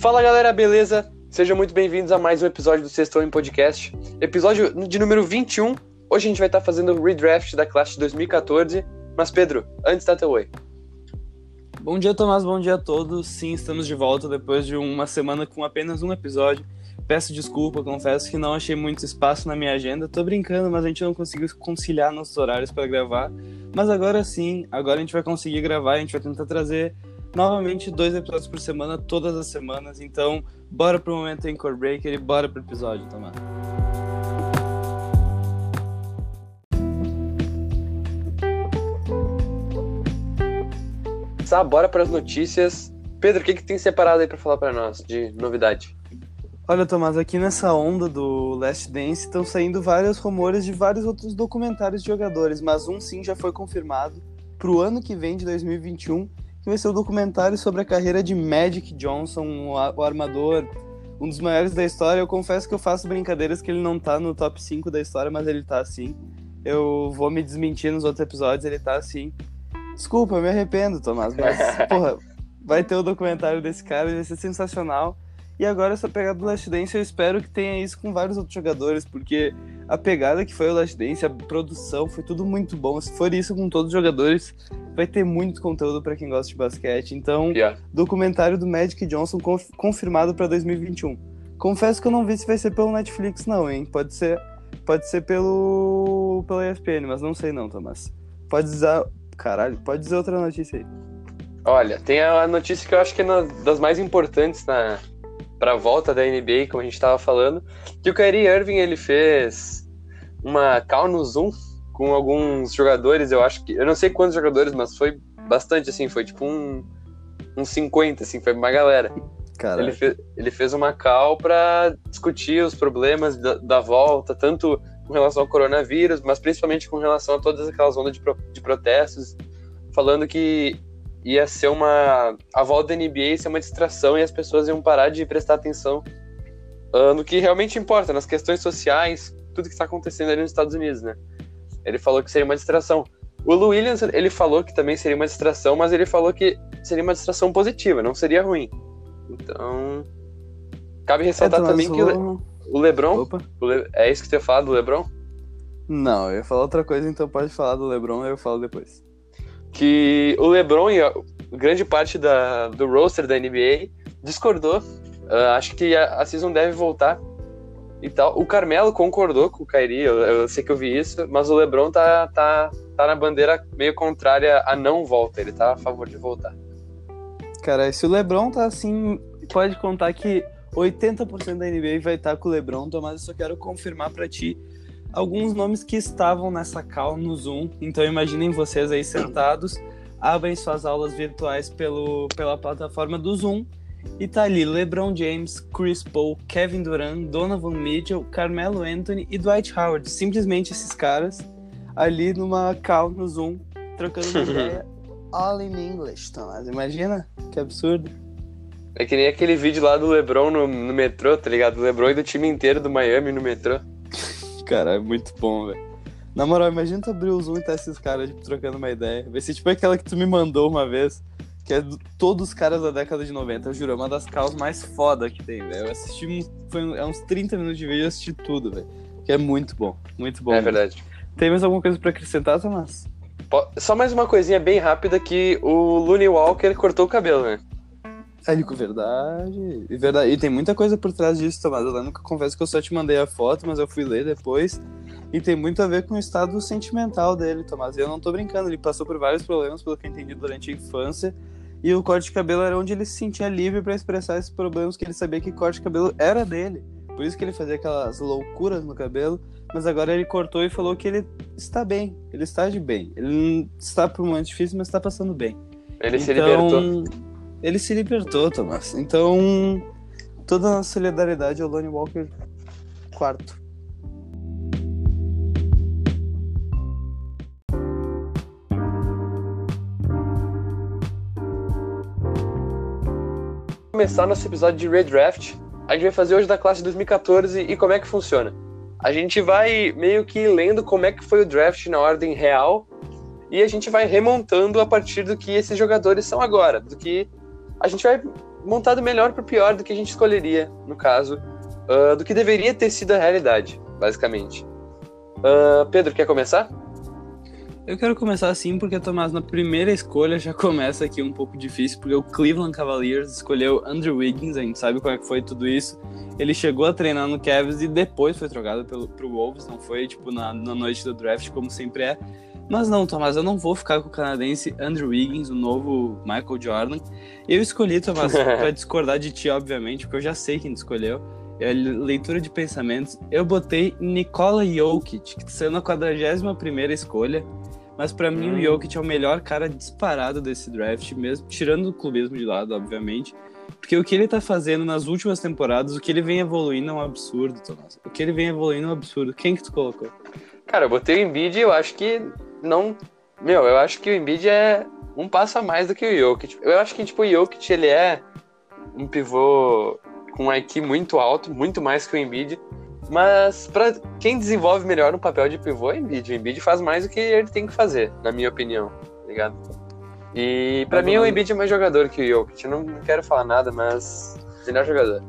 Fala galera, beleza? Sejam muito bem-vindos a mais um episódio do Sextou em Podcast. Episódio de número 21. Hoje a gente vai estar fazendo o redraft da classe de 2014. Mas Pedro, antes da teu oi. Bom dia, Tomás. Bom dia a todos. Sim, estamos de volta depois de uma semana com apenas um episódio. Peço desculpa, confesso que não achei muito espaço na minha agenda. Tô brincando, mas a gente não conseguiu conciliar nossos horários para gravar. Mas agora sim, agora a gente vai conseguir gravar, a gente vai tentar trazer novamente dois episódios por semana, todas as semanas. Então, bora pro momento em Core Breaker e bora pro episódio, Tomás. Tá, bora para as notícias. Pedro, o que, que tem separado aí para falar para nós de novidade? Olha, Tomás, aqui nessa onda do Last Dance estão saindo vários rumores de vários outros documentários de jogadores, mas um sim já foi confirmado para o ano que vem, de 2021, que vai ser o um documentário sobre a carreira de Magic Johnson, o armador, um dos maiores da história. Eu confesso que eu faço brincadeiras que ele não tá no top 5 da história, mas ele tá assim. Eu vou me desmentir nos outros episódios, ele tá assim. Desculpa, eu me arrependo, Tomás, mas, porra, vai ter o documentário desse cara, vai ser sensacional. E agora essa pegada do Last Dance, eu espero que tenha isso com vários outros jogadores, porque a pegada que foi o Last Dance, a produção, foi tudo muito bom. Se for isso com todos os jogadores, vai ter muito conteúdo para quem gosta de basquete. Então, yeah. documentário do Magic Johnson conf confirmado para 2021. Confesso que eu não vi se vai ser pelo Netflix não, hein? Pode ser, pode ser pelo pela ESPN, mas não sei não, Tomás. Pode dizer, caralho, pode dizer outra notícia aí. Olha, tem a notícia que eu acho que é uma das mais importantes na para a volta da NBA, como a gente estava falando, que o Kyrie Irving ele fez uma call no Zoom com alguns jogadores, eu acho que, eu não sei quantos jogadores, mas foi bastante assim, foi tipo um uns 50 assim, foi uma galera. Ele fez, ele fez uma call para discutir os problemas da, da, volta, tanto com relação ao coronavírus, mas principalmente com relação a todas aquelas ondas de, pro, de protestos, falando que ia ser uma. A volta da NBA ia ser uma distração e as pessoas iam parar de prestar atenção uh, no que realmente importa, nas questões sociais, tudo que está acontecendo ali nos Estados Unidos, né? Ele falou que seria uma distração. O Lou Williams, ele falou que também seria uma distração, mas ele falou que seria uma distração positiva, não seria ruim. Então. Cabe ressaltar é, também que o, o LeBron. O Le... É isso que você ia falar do LeBron? Não, eu ia falar outra coisa, então pode falar do LeBron, eu falo depois que o LeBron e a grande parte da, do roster da NBA discordou. Uh, acho que a, a, season deve voltar e tal. O Carmelo concordou com o Kyrie, eu, eu, sei que eu vi isso, mas o LeBron tá, tá, tá na bandeira meio contrária a não volta, ele tá a favor de voltar. Cara, se o LeBron tá assim, pode contar que 80% da NBA vai estar tá com o LeBron, Tomás, eu só quero confirmar para ti alguns nomes que estavam nessa call no Zoom. Então imaginem vocês aí sentados, abrem suas aulas virtuais pelo, pela plataforma do Zoom e tá ali LeBron James, Chris Paul, Kevin Durant, Donovan Mitchell, Carmelo Anthony e Dwight Howard. Simplesmente esses caras ali numa call no Zoom, trocando uma ideia all in English, Tomás. Imagina? Que absurdo. É que nem aquele vídeo lá do LeBron no, no metrô, tá ligado? O LeBron e do time inteiro do Miami no metrô cara, é muito bom, velho. Na moral, imagina tu abrir o Zoom e tá esses caras, tipo, trocando uma ideia. Vai ser tipo aquela que tu me mandou uma vez, que é do, todos os caras da década de 90, eu juro, é uma das causas mais foda que tem, velho. Eu assisti, foi é uns 30 minutos de vídeo e assisti tudo, velho. Que é muito bom, muito bom. É verdade. Tem mais alguma coisa pra acrescentar, Tomás? Só mais uma coisinha bem rápida que o Looney Walker cortou o cabelo, né? É, verdade. E verdade. E tem muita coisa por trás disso, Tomás. Eu nunca confesso que eu só te mandei a foto, mas eu fui ler depois. E tem muito a ver com o estado sentimental dele, Tomás. E eu não tô brincando, ele passou por vários problemas, pelo que eu entendi, durante a infância. E o corte de cabelo era onde ele se sentia livre para expressar esses problemas, que ele sabia que corte de cabelo era dele. Por isso que ele fazia aquelas loucuras no cabelo. Mas agora ele cortou e falou que ele está bem. Ele está de bem. Ele está por um momento difícil, mas está passando bem. Ele então, se libertou ele se libertou, Tomás. Então, toda a nossa solidariedade ao Lonnie Walker quarto. Começar nosso episódio de Redraft. A gente vai fazer hoje da classe 2014 e como é que funciona. A gente vai meio que lendo como é que foi o draft na ordem real e a gente vai remontando a partir do que esses jogadores são agora, do que a gente vai montado melhor pro pior do que a gente escolheria, no caso, uh, do que deveria ter sido a realidade, basicamente. Uh, Pedro, quer começar? Eu quero começar assim porque, Tomás, na primeira escolha já começa aqui um pouco difícil, porque o Cleveland Cavaliers escolheu Andrew Wiggins, a gente sabe como é que foi tudo isso. Ele chegou a treinar no Cavs e depois foi trocado pelo, pro Wolves, não foi, tipo, na, na noite do draft, como sempre é. Mas não, Tomás, eu não vou ficar com o canadense Andrew Wiggins, o novo Michael Jordan. Eu escolhi, Tomás, para discordar de ti, obviamente, porque eu já sei quem escolheu. É leitura de pensamentos. Eu botei Nikola Jokic, que saiu na 41 escolha. Mas para mim, hum. o Jokic é o melhor cara disparado desse draft, mesmo tirando o clubismo de lado, obviamente. Porque o que ele tá fazendo nas últimas temporadas, o que ele vem evoluindo é um absurdo, Tomás. O que ele vem evoluindo é um absurdo. Quem que tu colocou? Cara, eu botei o Embiid e eu acho que não... Meu, eu acho que o Embiid é um passo a mais do que o Jokic. Eu acho que, tipo, o Jokic, ele é um pivô com um IQ muito alto, muito mais que o Embiid. Mas para quem desenvolve melhor um papel de pivô é o Embiid. O Embiid faz mais do que ele tem que fazer, na minha opinião, tá ligado? E para mim o Embiid é mais jogador que o Jokic. Eu não, não quero falar nada, mas melhor jogador.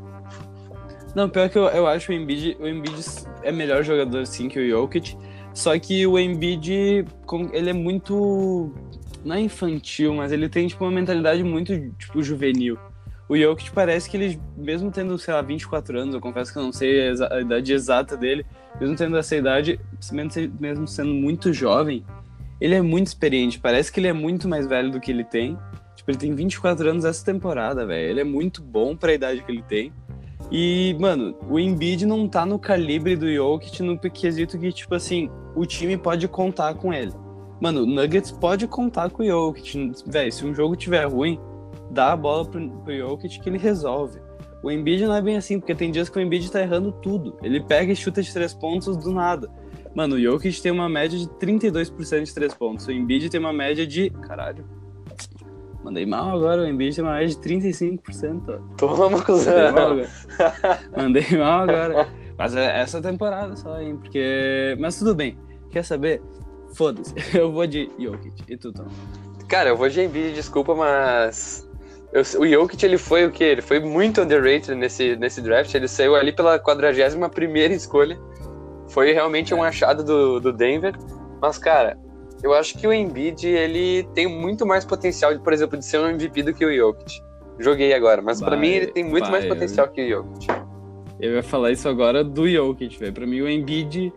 Não, pior que eu, eu acho o Embiid, o Embiid é melhor jogador sim que o Jokic. Só que o Embiid, ele é muito não é infantil, mas ele tem tipo uma mentalidade muito tipo juvenil o Jokic parece que ele, mesmo tendo, sei lá, 24 anos, eu confesso que eu não sei a idade exata dele, mesmo tendo essa idade, mesmo sendo muito jovem, ele é muito experiente. Parece que ele é muito mais velho do que ele tem. Tipo, ele tem 24 anos essa temporada, velho. Ele é muito bom pra idade que ele tem. E, mano, o Embiid não tá no calibre do Jokic no quesito que, tipo assim, o time pode contar com ele. Mano, o Nuggets pode contar com o Jokic. Velho, se um jogo tiver ruim, dá a bola pro, pro Jokic que ele resolve. O Embiid não é bem assim, porque tem dias que o Embiid tá errando tudo. Ele pega e chuta de três pontos do nada. Mano, o Jokic tem uma média de 32% de três pontos. O Embiid tem uma média de. Caralho. Mandei mal agora, o Embiid tem uma média de 35%. Toma, cuzão. Mandei mal agora. Mandei mal agora. Mas é essa temporada só, hein? Porque. Mas tudo bem. Quer saber? Foda-se. Eu vou de Jokic. E tu, Tom? Cara, eu vou de Embiid, desculpa, mas eu, o Jokic, ele foi o quê? Ele foi muito underrated nesse, nesse draft. Ele saiu ali pela 41 primeira escolha. Foi realmente um achado do, do Denver. Mas, cara, eu acho que o Embiid, ele tem muito mais potencial, por exemplo, de ser um MVP do que o Jokic. Joguei agora, mas para mim ele tem muito vai, mais potencial eu... que o Jokic. Eu ia falar isso agora do Jokic, velho. Pra mim o Embiid,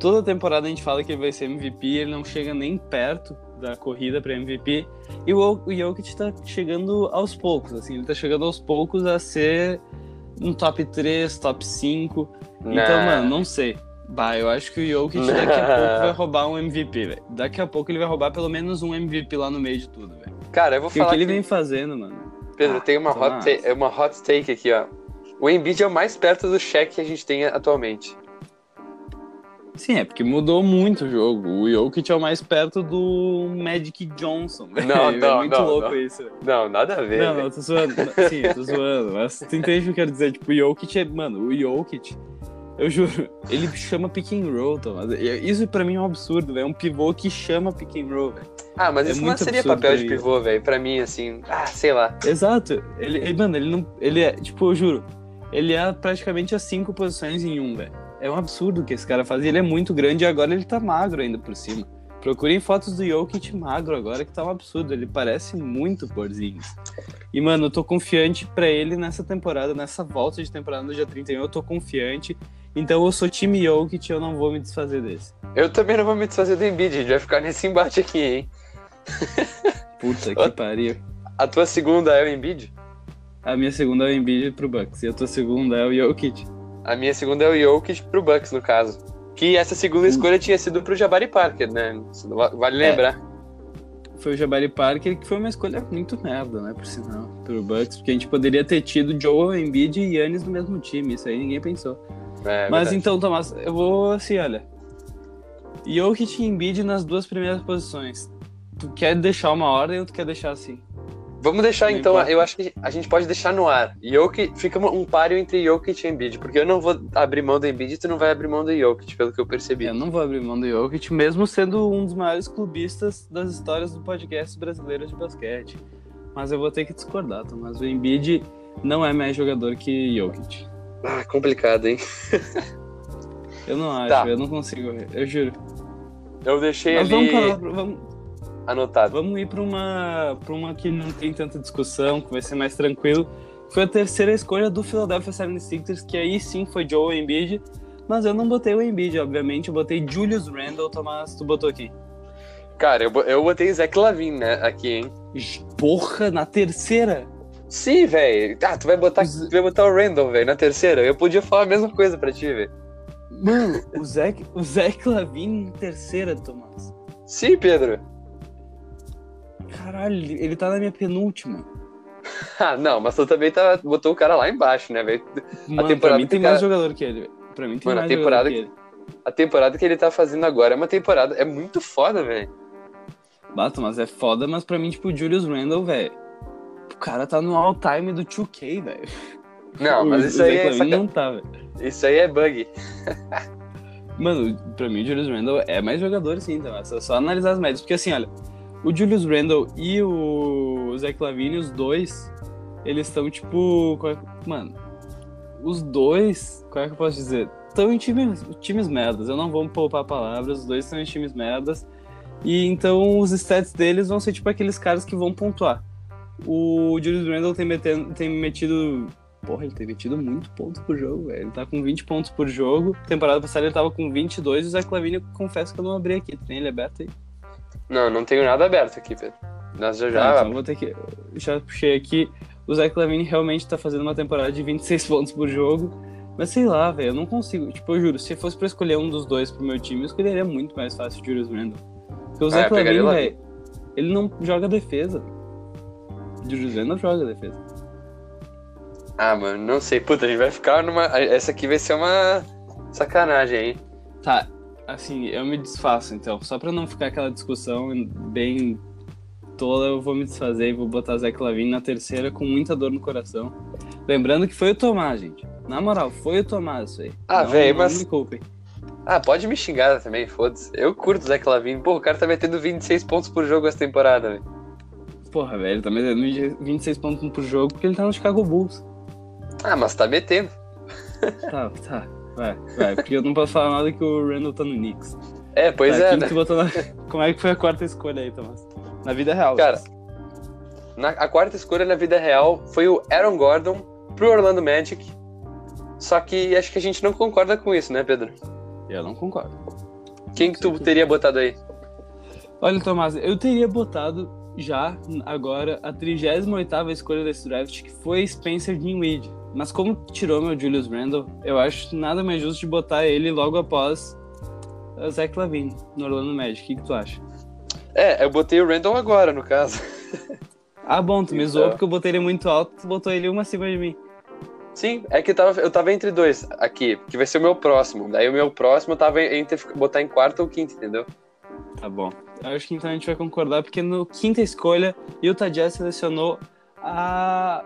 toda temporada a gente fala que ele vai ser MVP, ele não chega nem perto da corrida para MVP. E o, o Jokic tá chegando aos poucos, assim, ele tá chegando aos poucos a ser um top 3, top 5. Não. Então, mano, não sei. Bah, eu acho que o Jokic daqui a pouco vai roubar um MVP, velho. Daqui a pouco ele vai roubar pelo menos um MVP lá no meio de tudo, velho. Cara, eu vou falar. O que ele vem fazendo, mano. Pedro, ah, tem uma hot, take, uma hot take aqui, ó. O Embiid é o mais perto do cheque que a gente tem atualmente. Sim, é porque mudou muito o jogo. O Jokic é o mais perto do Magic Johnson. Não, não, é muito não, louco não. isso. Não, nada a ver. Não, não, tô zoando. Sim, tô zoando. Mas tu entende o que eu quero dizer? Tipo, o Jokic é. Mano, o Jokic, eu juro, ele chama pick and roll, Thomas. Isso pra mim é um absurdo, velho. É um pivô que chama pick and roll, velho. Ah, mas é isso não seria papel de pivô, velho. Pra mim, assim, ah, sei lá. Exato. Ele, ele, mano, ele não. Ele é, tipo, eu juro, ele é praticamente as cinco posições em um, velho. É um absurdo o que esse cara faz. Ele é muito grande e agora ele tá magro ainda por cima. Procurem fotos do Jokic magro agora, que tá um absurdo. Ele parece muito Porzingis. E, mano, eu tô confiante para ele nessa temporada, nessa volta de temporada no dia 31. Eu tô confiante. Então eu sou time Jokic eu não vou me desfazer desse. Eu também não vou me desfazer do Embiid. A gente vai ficar nesse embate aqui, hein? Puta que pariu. A tua segunda é o Embiid? A minha segunda é o Embiid pro Bucks. E a tua segunda é o Jokic. A minha segunda é o Jokic pro Bucks, no caso. Que essa segunda escolha tinha sido pro Jabari Parker, né? Vale é. lembrar. É. Foi o Jabari Parker, que foi uma escolha muito merda, né? Por sinal, pro Bucks. Porque a gente poderia ter tido Joe Embiid e Yannis no mesmo time. Isso aí ninguém pensou. É, Mas verdade. então, Tomás, eu vou assim, olha. Jokic e Embiid nas duas primeiras posições. Tu quer deixar uma ordem ou tu quer deixar assim? Vamos deixar não então, importa. eu acho que a gente pode deixar no ar. Jokic, fica um páreo entre Jokic e Embiid, porque eu não vou abrir mão do Embiid e tu não vai abrir mão do Jokic, pelo que eu percebi. Eu não vou abrir mão do Jokic, mesmo sendo um dos maiores clubistas das histórias do podcast brasileiro de basquete. Mas eu vou ter que discordar, Mas O Embiid, não é mais jogador que Jokic. Ah, complicado, hein? Eu não acho, Tá. eu não consigo, eu juro. Eu deixei Mas ali vamos, vamos, anotado. vamos ir pra uma, pra uma que não tem tanta discussão, que vai ser mais tranquilo. Foi a terceira escolha do Philadelphia 76ers, que aí sim foi Joe Embiid. Mas eu não botei o Embiid, obviamente. Eu botei Julius Randle, Tomás, tu botou quem? Cara, eu, eu botei Zach Lavine, né, aqui, hein? Porra, na terceira? Sim, velho. Ah, tu vai botar, tu vai botar o Randall, velho, na terceira. Eu podia falar a mesma coisa pra ti, velho. Mano, o Zach, o Zach Lavine na terceira, Tomás. Sim, Pedro. Caralho, ele tá na minha penúltima. Ah, não, mas tu também tá, botou o cara lá embaixo, né, velho? Mano, temporada pra mim que tem cara- mais jogador que ele. Pra mim tem Mano, a mais temporada jogador que ele. A temporada que ele tá fazendo agora é uma temporada. É muito foda, velho. Bato, mas é foda, mas pra mim, tipo, o Julius Randle, velho. O cara tá no all-time do 2K, velho. Não, mas o isso aí é, saca- não tá, velho. isso aí é bug. Mano, pra mim o Julius Randle é mais jogador, sim, então. É só analisar as médias. Porque assim, olha, o Julius Randle e o Zach Lavine, os dois, eles estão tipo. é- Mano, os dois, qual é que eu posso dizer? Estão em times, times merdas. Eu não vou poupar palavras, os dois estão em times merdas. E então os stats deles vão ser tipo aqueles caras que vão pontuar. O Julius Randle tem, metendo, tem metido. Porra, ele tem metido muito pontos por jogo, velho. Ele tá com 20 pontos por jogo. Temporada passada ele tava com 22 e o Zach Lavine, eu confesso que eu não abri aqui. Tem ele aberto aí? Não, não tenho nada aberto aqui, Pedro. Nós já já. então eu vou ter que. Já puxei aqui. O Zach Lavine realmente tá fazendo uma temporada de 26 pontos por jogo. Mas sei lá, velho, eu não consigo. Tipo, eu juro, se fosse pra escolher um dos dois pro meu time, eu escolheria muito mais fácil o Julius Randle. Porque o Ah, Zach Lavine, velho, ele não joga defesa. O Julius Randle joga defesa. Ah, mano, não sei. Puta, a gente vai ficar numa. Essa aqui vai ser uma sacanagem aí. Tá, assim, eu me desfaço então. Só pra não ficar aquela discussão bem tola, eu vou me desfazer e vou botar Zach Lavine na terceira com muita dor no coração. Lembrando que foi o Tomás, gente. Na moral, foi o Tomás isso aí. Ah, Não- véi, não mas- me culpem. Ah, pode me xingar também, foda-se. Eu curto o Zach Lavine. Pô, o cara tá metendo 26 pontos por jogo essa temporada, velho. Porra, velho, tá metendo 26 pontos por jogo porque ele tá no Chicago Bulls. Ah, mas tá metendo. Tá, tá. Vai, vai. Porque eu não posso falar nada que o Randall tá no Knicks. É, pois Tá, é, né? na... Como é que foi a quarta escolha aí, Tomás? Na vida real. Cara, Na, a quarta escolha na vida real foi o Aaron Gordon pro Orlando Magic. Só que acho que a gente não concorda com isso, né, Pedro? Eu não concordo. Quem que tu teria botado aí? Olha, Tomás, eu teria botado já agora a 38ª escolha desse draft, que foi Spencer Dinwiddie. Mas como tirou meu Julius Randle, eu acho nada mais justo de botar ele logo após o Zach Lavine no Orlando Magic. O que, que tu acha? É, eu botei o Randall agora, no caso. Ah, bom, tu me Então. zoou porque eu botei ele muito alto, tu botou ele uma acima de mim. Sim, é que eu tava, eu tava entre dois aqui, que vai ser o meu próximo. Daí o meu próximo eu tava entre botar em quarto ou quinto, entendeu? Tá bom. Eu acho que então a gente vai concordar, porque no quinta escolha, Utah Jazz selecionou a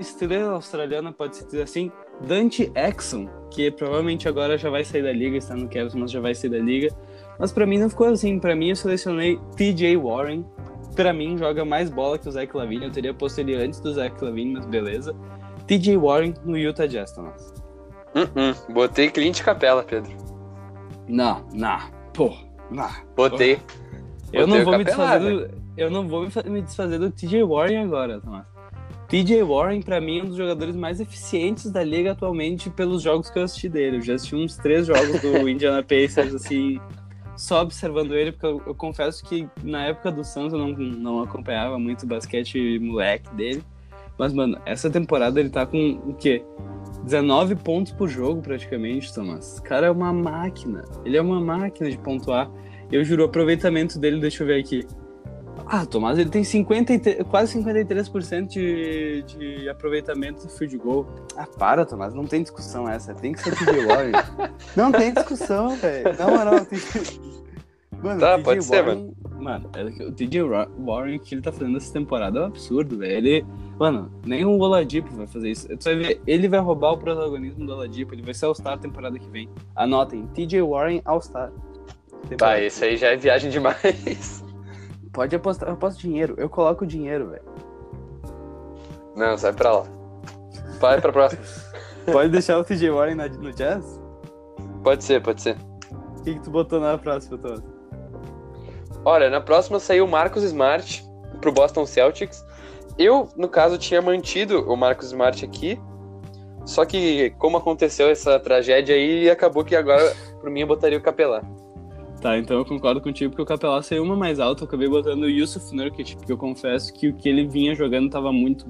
estrela australiana, pode-se dizer assim, Dante Exum, que provavelmente agora já vai sair da liga, está no Cavs, mas já vai sair da liga. Mas pra mim não ficou assim, pra mim eu selecionei TJ Warren, pra mim joga mais bola que o Zach Lavine, eu teria posto ele antes do Zach Lavine, mas beleza. TJ Warren no Utah Jazz, Thomas. Uh-uh. Botei Clint Capela, Pedro. Não, não, pô, não. Botei. Eu Botei não vou me desfazer do, eu não vou me fa- me desfazer do TJ Warren agora, Tomás. TJ Warren, pra mim, é um dos jogadores mais eficientes da liga atualmente pelos jogos que eu assisti dele. Eu já assisti uns três jogos do Indiana Pacers, assim, só observando ele, porque eu, eu confesso que na época do Suns eu não, não acompanhava muito o basquete moleque dele. Mas, mano, essa temporada ele tá com o quê? 19 pontos por jogo, praticamente, Thomas. O cara é uma máquina. Ele é uma máquina de pontuar. Eu juro, o aproveitamento dele, deixa eu ver aqui. Ah, Tomás, ele tem 53, quase 53% de, de aproveitamento do field goal. Ah, para, Tomás, não tem discussão essa. Tem que ser TJ Warren. não tem discussão, velho. Na moral, tem que... Mano, Tá, pode ser, Warren- Mano, é o TJ Warren, que ele tá fazendo essa temporada é um absurdo, velho. Ele, mano, nem o Oladipo vai fazer isso. Tu vai ver, ele vai roubar o protagonismo do Oladipo, ele vai ser All-Star temporada que vem. Anotem, TJ Warren All-Star. Tá, esse aí já é viagem demais. Pode apostar, eu aposto dinheiro, eu coloco dinheiro, velho. Não, sai pra lá. Vai pra próxima. Pode deixar o TJ Warren na- no Jazz? Pode ser, pode ser. O que, que tu botou na próxima, Thomas? Olha, na próxima saiu o Marcos Smart pro Boston Celtics. Eu, no caso, tinha mantido o Marcos Smart aqui. Só que, como aconteceu essa tragédia aí, acabou que agora, por mim, eu botaria o Capelá. Tá, então eu concordo contigo porque o Capelá saiu uma mais alta, eu acabei botando o Yusuf Nurkic, porque eu confesso que o que ele vinha jogando tava muito,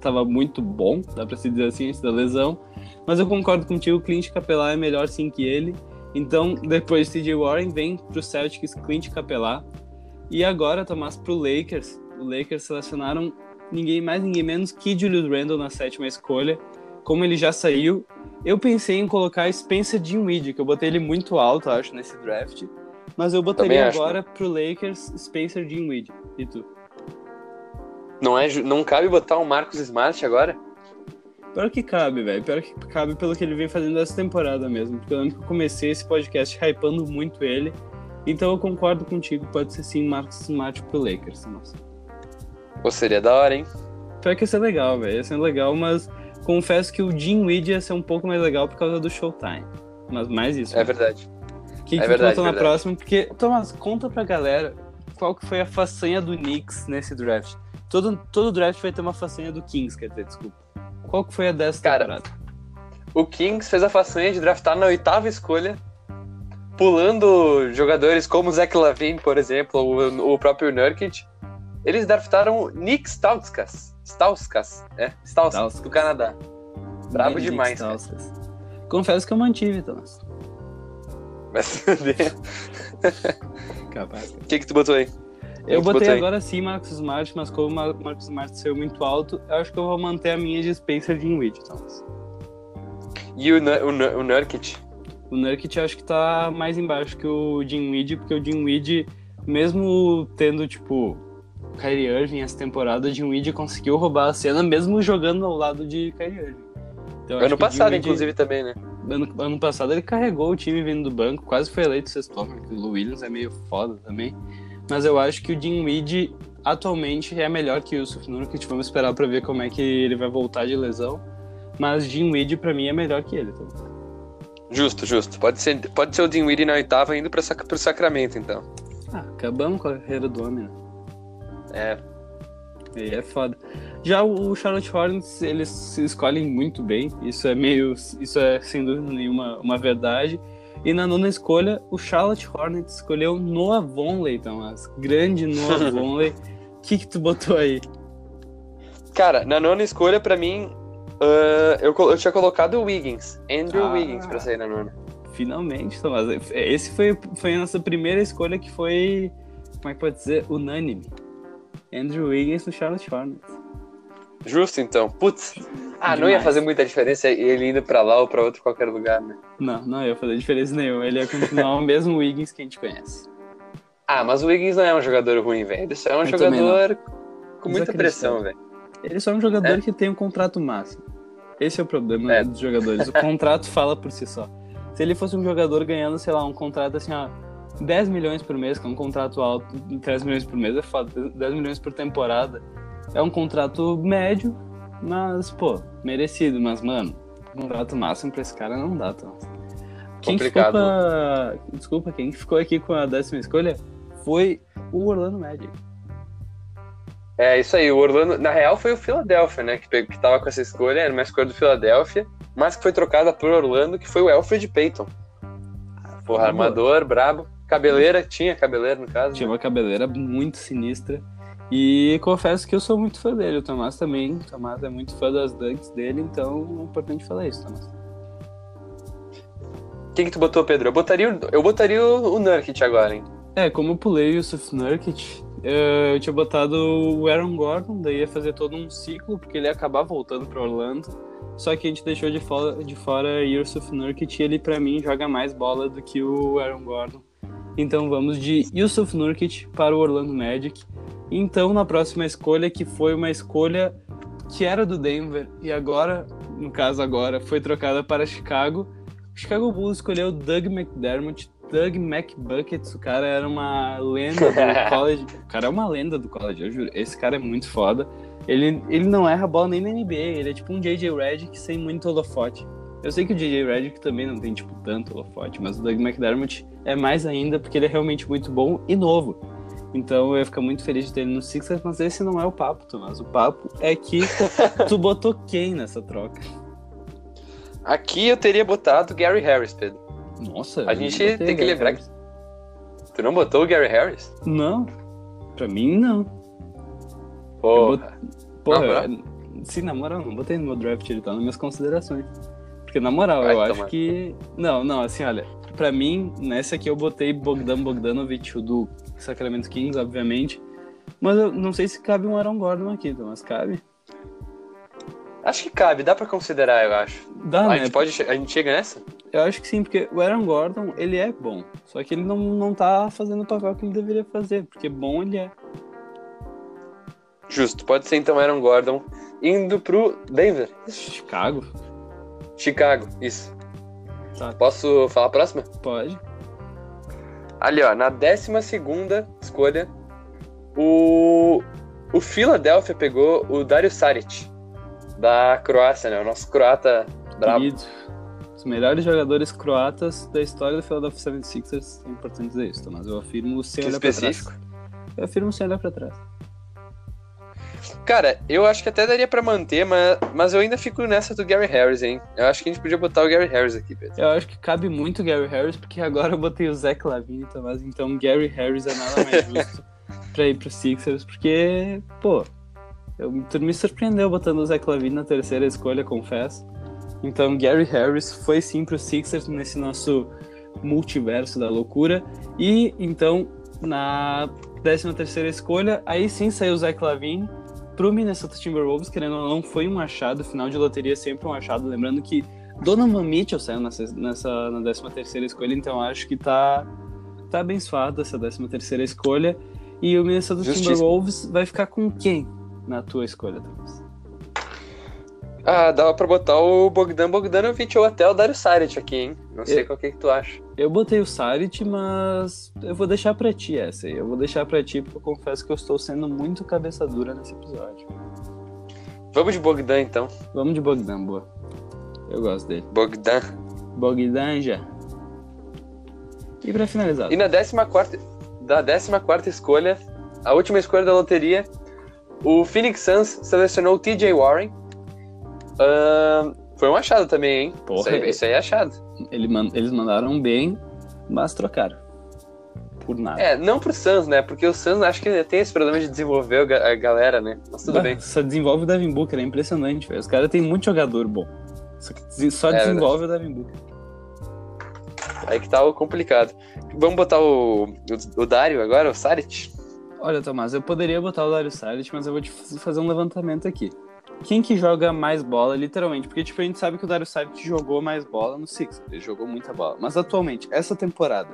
tava muito bom, dá pra se dizer assim, antes da lesão. Mas eu concordo contigo, o Clint Capelá é melhor sim que ele. Então, depois de TJ Warren, vem pro Celtics Clint Capelá. E agora, Tomás, pro Lakers. O Lakers selecionaram ninguém mais, ninguém menos que Julius Randle na sétima escolha. Como ele já saiu, eu pensei em colocar Spencer Dinwiddie, que eu botei ele muito alto, acho, nesse draft. Mas eu botaria acho, agora pro Lakers Spencer Dinwiddie. E tu? Não, é, não cabe botar o Marcos Smart agora? Pior que cabe, velho. Pior que cabe pelo que ele vem fazendo essa temporada mesmo. Porque eu lembro que eu comecei esse podcast hypando muito ele. Então eu concordo contigo, pode ser sim Marcos Smart pro Lakers. Nossa. Ou seria da hora, hein? Pior que ia ser legal, velho. Ia ser legal, mas confesso que o Dinwiddie ia ser um pouco mais legal por causa do Showtime. Mas mais isso. É né? verdade. O que, É que verdade, botou na verdade. próxima? Porque, Thomas, conta pra galera qual que foi a façanha do Knicks nesse draft. Todo, todo draft vai ter uma façanha do Kings, quer dizer, desculpa. Qual que foi a dessa Cara, temporada? O Kings fez a façanha de draftar na oitava escolha, pulando jogadores como o Zach Lavine, por exemplo, ou o próprio Nurkic. Eles draftaram o Nick Stauskas. Stauskas, é, Stauskas, Stauskas. do Canadá. Brabo demais. Confesso que eu mantive, Thomas. Mas, o Capaz. que que tu botou aí? Eu tu botei agora sim Marcos Smart, mas como o Mar- Marcos Smart saiu muito alto, eu acho que eu vou manter a minha de Spencer Dinwiddie, Thomas. E o, o, o Nurkic? O Nurkic acho que tá mais embaixo que o Dinwiddie, porque o Dinwiddie, mesmo tendo, tipo, Kyrie Irving essa temporada, o Dinwiddie conseguiu roubar a cena, mesmo jogando ao lado de Kyrie Irving. Então, Ano que o passado, Dinwiddie- inclusive, também, né? Ano, ano passado ele carregou o time vindo do banco, quase foi eleito sexto homem, que o Lou Williams é meio foda também. Mas eu acho que o Dinwiddie atualmente é melhor que o Yusuf Nurkic, vamos esperar pra ver como é que ele vai voltar de lesão. Mas Dinwiddie pra mim é melhor que ele. Então. Justo, justo. Pode ser, pode ser o Dinwiddie na oitava indo Sac- pro Sacramento, então. Ah, acabamos com a carreira do homem, né? É, é foda. Já o Charlotte Hornets, eles se escolhem muito bem. Isso é meio. Isso é sem dúvida nenhuma uma verdade. E na nona escolha, o Charlotte Hornets escolheu Noah Vonley, Thomas. Grande Noah Vonley. O que, que tu botou aí? Cara, na nona escolha, pra mim, ah, eu, eu tinha colocado o Wiggins. Andrew Ah. Wiggins pra sair na nona. Finalmente, Thomas. Esse foi, foi a nossa primeira escolha que foi. Como é que pode dizer? Unânime. Andrew Wiggins no Charlotte Hornets. Justo, então. Putz. Ah, não ia Demais. fazer muita diferença ele indo pra lá ou pra outro qualquer lugar, né? Não, não ia fazer diferença nenhuma. Ele ia continuar o mesmo Wiggins que a gente conhece. Ah, mas o Wiggins não é um jogador ruim, velho. Ele só é um Eu jogador com muita pressão, velho. Ele só é um jogador É. que tem um contrato máximo. Esse é o problema É. dos jogadores. O contrato fala por si só. Se ele fosse um jogador ganhando, sei lá, um contrato assim, ó, 10 milhões por mês, que é um contrato alto, 10 milhões por mês é foda, 10 milhões por temporada. É um contrato médio, mas, pô, merecido. Mas, mano, contrato máximo pra esse cara não dá, Thomas. Quem Complicado. com a... Desculpa, quem que ficou aqui com a décima escolha foi o Orlando Magic. É isso aí, o Orlando. Na real, foi o Philadelphia, né? Que, que tava com essa escolha, era uma escolha do Philadelphia, mas que foi trocada por Orlando, que foi o Alfred Payton. Porra, armador, brabo. Cabeleira, tinha cabeleira no caso. Tinha né? uma cabeleira muito sinistra. E confesso que eu sou muito fã dele. O Tomás também. O Tomás é muito fã das dunks dele, então é importante falar isso, Tomás. Quem que tu botou, Pedro? Eu botaria, o- eu botaria o, o Nurkic agora, hein? É, como eu pulei o Yusuf Nurkic, eh, eu tinha botado o Aaron Gordon, daí ia fazer todo um ciclo, porque ele ia acabar voltando para Orlando. Só que a gente deixou de fora, de fora Yusuf Nurkic e ele, pra mim, joga mais bola do que o Aaron Gordon. Então vamos de Yusuf Nurkic para o Orlando Magic. Então, na próxima escolha, que foi uma escolha que era do Denver e agora, no caso agora, foi trocada para Chicago. O Chicago Bulls escolheu Doug McDermott, Doug McBuckets, o cara era uma lenda do college. O cara é uma lenda do college, eu juro. Esse cara é muito foda. Ele, ele não erra a bola nem na NBA, ele é tipo um JJ Redick sem muito holofote. Eu sei que o JJ Redick também não tem, tipo, tanto holofote, mas o Doug McDermott é mais ainda porque ele é realmente muito bom e novo. Então eu ia ficar muito feliz de ter ele no Sixers, mas esse não é o papo, Tomás. O papo é que tu botou quem nessa troca? Aqui eu teria botado Gary Harris, Pedro. Nossa, A gente tem que lembrar que. Tu não botou o Gary Harris? Não, pra mim não. Porra. Porra, Na eu- sim, na moral, não botei no meu draft, ele tá nas minhas considerações. Porque na moral, Vai eu acho tomar. que. Não, não, assim, olha, pra mim, nessa aqui eu botei Bogdan Bogdanovic, o do Sacramento Kings, obviamente. Mas eu não sei se cabe um Aaron Gordon aqui, mas cabe. Acho que cabe, dá pra considerar, eu acho. Dá, a, né? gente pode, a gente chega nessa? Eu acho que sim, porque o Aaron Gordon, ele é bom. Só que ele não, não tá fazendo o papel que ele deveria fazer, porque bom ele é. Justo, pode ser então Aaron Gordon indo pro Denver. Chicago? Chicago, isso. Tá. Posso falar a próxima? Pode. Ali, ó, na 12 escolha, o, o Philadelphia pegou o Dario Saric, da Croácia, né? O nosso croata brabo. Querido. Os melhores jogadores croatas da história do Philadelphia 76ers. É importante dizer isso, mas eu afirmo sem Que olhar pra específico. trás. Eu afirmo sem olhar pra trás. Cara, eu acho que até daria pra manter, mas, mas eu ainda fico nessa do Gary Harris, hein? Eu acho que a gente podia botar o Gary Harris aqui, Pedro. Eu acho que cabe muito Gary Harris, porque agora eu botei o Zach Lavine, mas então Gary Harris é nada mais justo pra ir pro Sixers, porque, pô, eu, tu me surpreendeu botando o Zach Lavine na terceira escolha, confesso. Então Gary Harris foi sim pro Sixers nesse nosso multiverso da loucura. E então, na décima terceira escolha, aí sim saiu o Zach Lavine pro Minnesota Timberwolves, querendo ou não, foi um achado, final de loteria é sempre um achado, lembrando que Donovan Mitchell saiu nessa, nessa na 13 terceira escolha, então acho que tá, tá abençoada essa 13 terceira escolha. E o Minnesota Justíssimo. Timberwolves vai ficar com quem na tua escolha, Thomas? Ah, dava pra botar o Bogdan Bogdanovic ou até o Dario Saric aqui, hein? Não sei qual que, que tu acha. Eu botei o Saric, mas eu vou deixar pra ti essa aí. Eu vou deixar pra ti porque eu confesso que eu estou sendo muito cabeça dura nesse episódio. Vamos de Bogdan, então. Vamos de Bogdan, boa. Eu gosto dele. Bogdan. Bogdan já. E pra finalizar, E na 14 da 14 escolha, a última escolha da loteria, o Phoenix Suns selecionou o TJ Warren. Ahn, foi um achado também, hein? Porra, isso, aí, é- isso aí é achado. Ele man- eles mandaram bem, mas trocaram. Por nada. É, não pro Suns, né? Porque o Suns acho que tem esse problema de desenvolver a galera, né? Mas tudo Bah, bem. Só desenvolve o Devin Booker, é impressionante, velho. Os caras têm muito jogador bom. Só, só É desenvolve o Devin Booker. Aí que tá o complicado. Vamos botar o, o, o Dario agora, o Saric? Olha, Tomás, eu poderia botar o Dario Saric, mas eu vou te fazer um levantamento aqui. Quem que joga mais bola, literalmente? Porque, tipo, a gente sabe que o Dario Saric jogou mais bola no Six. Ele jogou muita bola. Mas, atualmente, essa temporada,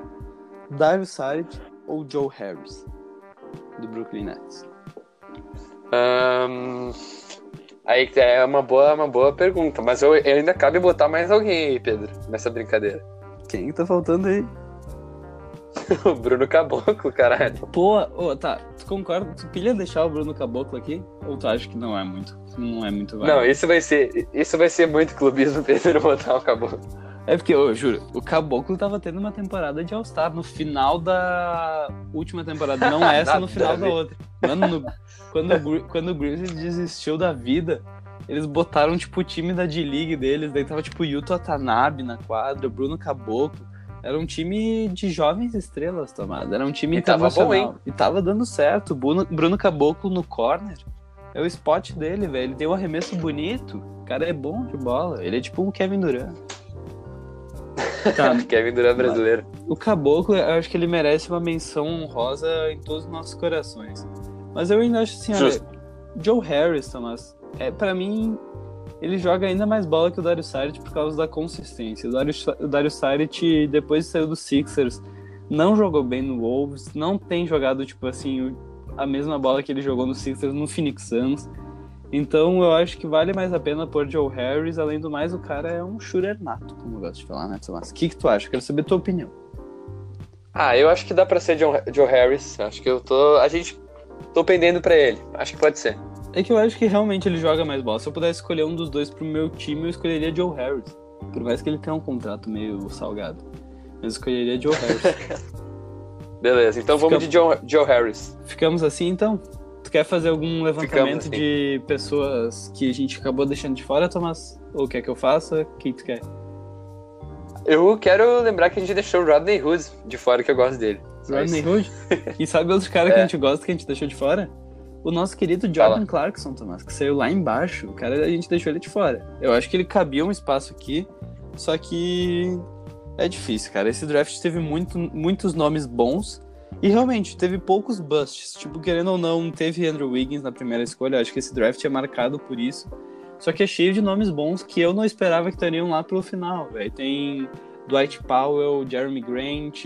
Dario Saric ou Joe Harris? Do Brooklyn Nets. Ahn, aí é uma boa, uma boa pergunta. Mas eu, eu ainda cabe botar mais alguém aí, Pedro, nessa brincadeira. Quem que tá faltando aí? o Bruno Caboclo, caralho. Pô, ô, tá, tu concorda? Tu pilha deixar o Bruno Caboclo aqui? Ou tu acha que não é muito? Não é muito válido? Não, isso vai ser. Isso vai ser muito clubismo, Pedro, botar o Caboclo. É porque, eu juro, o Caboclo tava tendo uma temporada de All-Star no final da última temporada, não essa, no final da outra. Mano, no- quando, o quando o Grizzlies desistiu da vida, eles botaram, tipo, o time da D-League deles, daí tava, tipo, Yuto Watanabe na quadra, o Bruno Caboclo. Era um time de jovens estrelas, tomada. Era um time E tava internacional. bom, E tava dando certo. Bruno, Bruno Caboclo no corner. É o spot dele, velho. Ele tem um arremesso bonito. O cara é bom de bola. Ele é tipo um Kevin Durant. Tá, Kevin Durant brasileiro. o Caboclo, eu acho que ele merece uma menção honrosa em todos os nossos corações. Mas eu ainda acho assim, olha. Joe Harris, Thomas, é, para mim, ele joga ainda mais bola que o Dario Saric por causa da consistência. O Dario, o Saric, depois de sair do Sixers, não jogou bem no Wolves, não tem jogado, tipo assim, a mesma bola que ele jogou no Sixers no Phoenix Suns. Então eu acho que vale mais a pena pôr Joe Harris, além do mais, o cara é um shooter nato, como eu gosto de falar, né, Thomas? O que, que tu acha? Quero saber a tua opinião. Ah, eu acho que dá pra ser Joe Harris. Acho que eu tô. A gente. tô pendendo pra ele. Acho que pode ser. É que eu acho que realmente ele joga mais bola. Se eu pudesse escolher um dos dois pro meu time, eu escolheria Joe Harris. Por mais que ele tenha um contrato meio salgado. Mas eu escolheria Joe Harris. Beleza, então vamos de Joe, Joe Harris. Ficamos assim então? Tu quer fazer algum levantamento assim. de pessoas que a gente acabou deixando de fora, Thomas? Ou quer que eu faça? Quem tu quer? Eu quero lembrar que a gente deixou o Rodney Hood de fora, que eu gosto dele. Rodney Hood? E sabe outro cara é. que a gente gosta que a gente deixou de fora? O nosso querido Jordan Clarkson, Thomas, que saiu lá embaixo. O cara, a gente deixou ele de fora. Eu acho que ele cabia um espaço aqui, só que é difícil, cara. Esse draft teve muito, muitos nomes bons e realmente teve poucos busts. Tipo, querendo ou não, teve Andrew Wiggins na primeira escolha. Acho que esse draft é marcado por isso. Só que é cheio de nomes bons que eu não esperava que estariam lá pelo final, velho. Tem Dwight Powell, Jeremy Grant,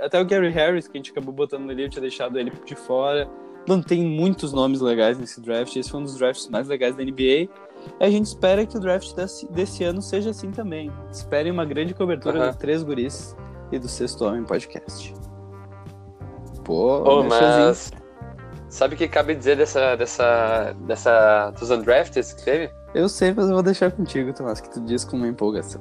até o Gary Harris, que a gente acabou botando ali, eu tinha deixado ele de fora. Não tem muitos nomes legais nesse draft. Esse foi um dos drafts mais legais da NBA. E a gente espera que o draft desse, desse ano seja assim também. Esperem uma grande cobertura uhum. do Três Guris e do Sexto Homem Podcast. Pô, oh, mas... Sabe o que cabe dizer dessa, dessa, dessa, dos undrafted que teve? Eu sei, mas eu vou deixar contigo, Tomás, que tu diz com uma empolgação.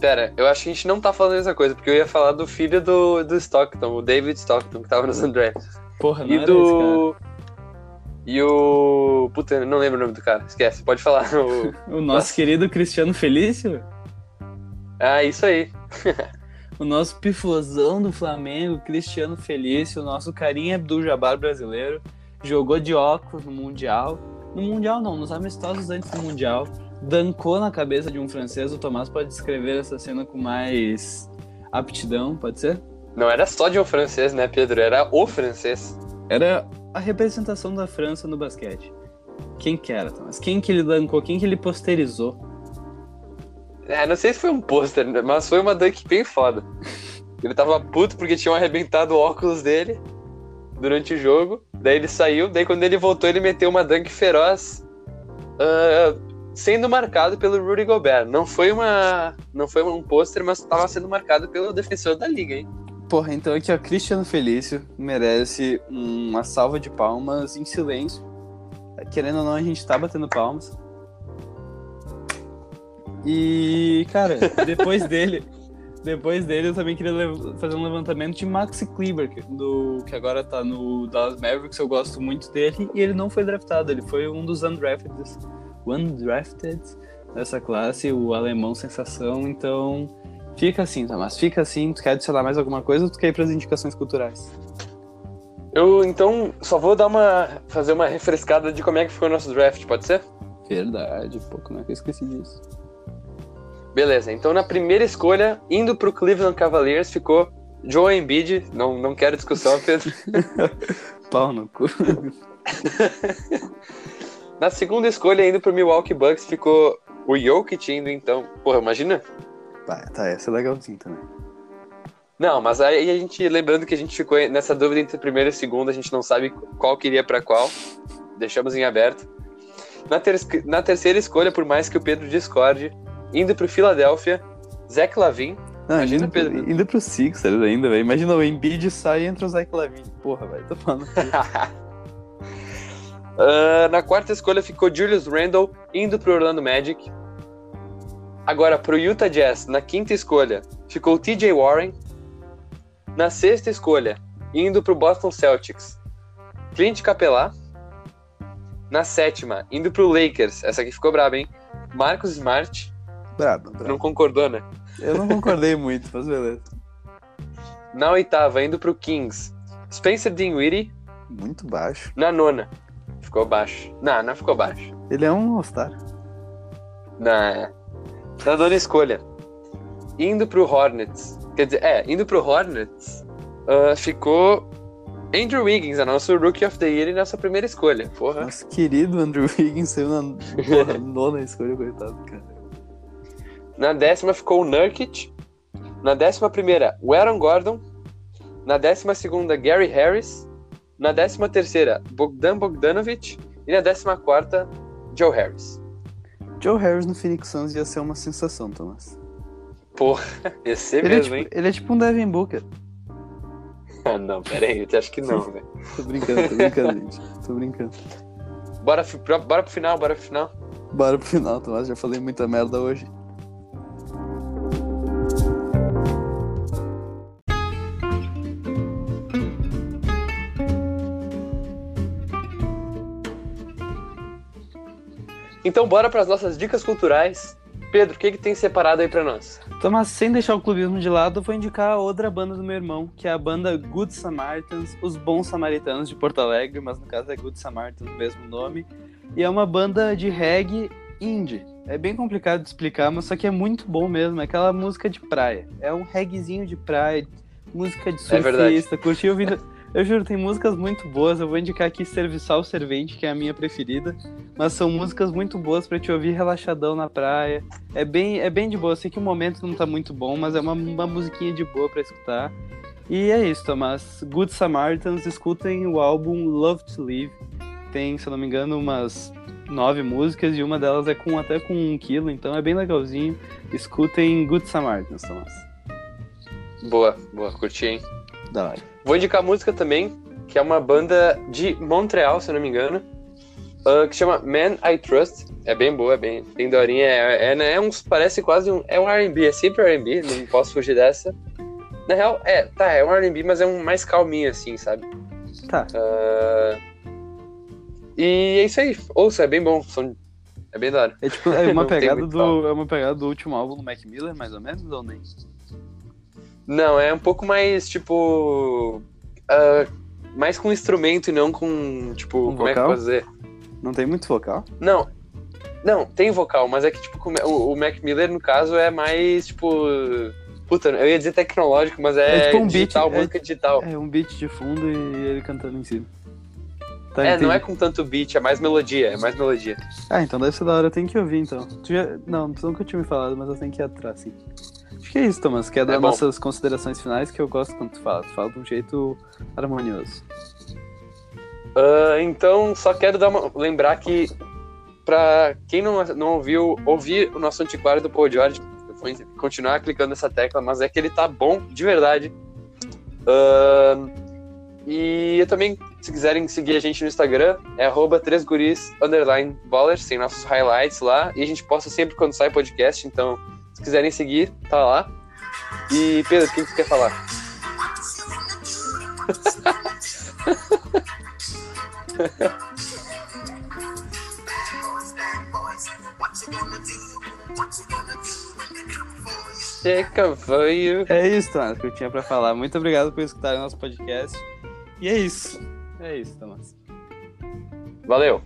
Pera, eu acho que a gente não tá falando essa coisa, porque eu ia falar do filho do, do Stockton, o David Stockton, que tava nos undrafted. Porra, não e do... Esse, e o. Puta, não lembro o nome do cara. Esquece, pode falar. O, o nosso querido Cristiano Felício? Ah, isso aí. o nosso pifozão do Flamengo, Cristiano Felício, o nosso carinha do Jabbar brasileiro, jogou de óculos no Mundial. No Mundial não, nos amistosos antes do Mundial. Dancou na cabeça de um francês. O Tomás pode descrever essa cena com mais aptidão, pode ser? Não era só de um francês, né, Pedro? Era o francês. Era a representação da França no basquete. Quem que era, Thomas? Quem que ele lancou? Quem que ele posterizou? É, não sei se foi um pôster, mas foi uma dunk bem foda. Ele tava puto porque tinham arrebentado o óculos dele durante o jogo. Daí ele saiu, daí quando ele voltou, ele meteu uma dunk feroz. Uh, sendo marcado pelo Rudy Gobert. Não foi uma, não foi um pôster, mas estava sendo marcado pelo defensor da liga, hein? Porra, então aqui, ó, Cristiano Felício merece uma salva de palmas em silêncio. Querendo ou não, a gente tá batendo palmas. E, cara, depois dele, depois dele eu também queria fazer um levantamento de Maxi Kleber, do, que agora tá no Dallas Mavericks, eu gosto muito dele, e ele não foi draftado, ele foi um dos undrafted, undrafted dessa classe, o alemão sensação, então Fica assim, Tomás, fica assim. Tu quer adicionar mais alguma coisa ou tu quer ir para as indicações culturais? Eu, então, só vou dar uma. fazer uma refrescada de como é que ficou o nosso draft, pode ser? Verdade, pô, como é que eu esqueci disso? Beleza, então na primeira escolha, indo pro Cleveland Cavaliers, ficou Joe Embiid. Não, não quero discussão, Pedro. Pau no cu. na segunda escolha, indo pro Milwaukee Bucks, ficou o Jokic indo, então. Porra, imagina Tá, tá, essa é legalzinho também. Não, mas aí a gente, lembrando que a gente ficou nessa dúvida entre primeiro e segundo, a gente não sabe qual queria para qual. Deixamos em aberto. Na, ter na, terceira escolha, por mais que o Pedro discorde, indo pro Philadelphia, Zach Lavin. Não, Imagina indo, Pedro. Indo pro Sixers ainda, velho. Imagina o Embiid sai entre o Zach Lavin. Porra, velho, tô falando. uh, na quarta escolha ficou Julius Randle, indo pro Orlando Magic. Agora, para o Utah Jazz, na quinta escolha, ficou TJ Warren. Na sexta escolha, indo para o Boston Celtics, Clint Capela. Na sétima, indo para o Lakers, essa aqui ficou braba, hein? Marcos Smart. Brabo, brabo. Não concordou, né? Eu não concordei muito, mas beleza. Na oitava, indo para o Kings, Spencer Dinwiddie. Muito baixo. Na nona, ficou baixo. Não, não ficou baixo. Ele é um All-Star. Não, na nona escolha, indo pro Hornets. Quer dizer, é, indo pro Hornets, uh, ficou Andrew Wiggins, a nosso Rookie of the Year e nossa primeira escolha. Porra. Nosso querido Andrew Wiggins saiu na porra, nona escolha, coitado, cara. Na décima ficou o Nurkic. Na décima primeira, o Aaron Gordon. Na décima segunda, Gary Harris. Na décima terceira, Bogdan Bogdanovic. E na décima quarta, Joe Harris. Joe Harris no Phoenix Suns ia ser uma sensação, Thomas. Porra, ia ser ele mesmo, é tipo, hein? Ele é tipo um Devin Booker. Ah, não, pera aí, eu acho que não, velho. Tô brincando, tô brincando, gente. Tô brincando. Bora, bora pro final, bora pro final. Bora pro final, Tomás. Já falei muita merda hoje. Então bora pras nossas dicas culturais. Pedro, o que que tem separado aí pra nós? Tomás, sem deixar o clubismo de lado, vou indicar outra banda do meu irmão, que é a banda Good Samaritans, Os Bons Samaritanos de Porto Alegre, mas no caso é Good Samaritans, mesmo nome. E é uma banda de reggae indie. É bem complicado de explicar, mas só que é muito bom mesmo. É aquela música de praia. É um reggaezinho de praia, música de É verdade. surfista. curti ouvindo. Eu juro, tem músicas muito boas. Eu vou indicar aqui Serviçal Servente, que é a minha preferida. Mas são músicas muito boas pra te ouvir relaxadão na praia. É bem, é bem de boa. Eu sei que o momento não tá muito bom, mas é uma, uma musiquinha de boa pra escutar. E é isso, Tomás. Good Samaritans, escutem o álbum Love to Live. Tem, se eu não me engano, umas nove músicas e uma delas é com até com um quilo, então é bem legalzinho. Escutem Good Samaritans, Tomás. Boa, boa, curti, hein? Da hora. Vou indicar música também, que é uma banda de Montreal, se eu não me engano, ah, que chama Man I Trust. É bem boa, é bem, bem daorinha. É, é, é uns, parece quase um. É um RB, é sempre RB, não posso fugir dessa. Na real, é, tá, é um RB, mas é um mais calminho, assim, sabe? Tá. Ah, e é isso aí. Ouça, é bem bom. São, é bem da hora. É tipo, é uma pegada do. É uma pegada do último álbum do Mac Miller, mais ou menos, ou nem? Não, é um pouco mais, tipo. ah, mais com instrumento e não com, tipo, Com como é que eu vocal? dizer? Não tem muito vocal? Não. Não, tem vocal, mas é que, tipo, é- o, o Mac Miller, no caso, é mais, tipo. Puta, eu ia dizer tecnológico, mas é, É tipo um beat, digital, é- música digital. É um beat de fundo e ele cantando em cima. Tá, É, não entendi. é com tanto beat, é mais melodia, é mais melodia. Ah, então deve ser da hora, eu tenho que ouvir então. Tu já... Não, tu nunca tinha me falado, mas eu tenho que ir atrás, sim. Acho que é isso, Thomas. Quer dar bom. nossas considerações finais, que eu gosto quando tu fala. Tu fala de um jeito harmonioso. Ah, então, só quero dar uma- lembrar que, pra quem não, não ouviu, ouvir o nosso antiquário do Paul George, vou continuar clicando nessa tecla, mas é que ele tá bom, de verdade. Ah, e eu também, se quiserem seguir a gente no Instagram, é arroba 3guris, underline ballers, tem nossos highlights lá, e a gente posta sempre quando sai podcast, então, se quiserem seguir, tá lá. E, Pedro, o que você quer falar? Chega, veio. É isso, Thomas, que eu tinha pra falar. Muito obrigado por escutar o nosso podcast. E é isso. É isso, Thomas. Valeu.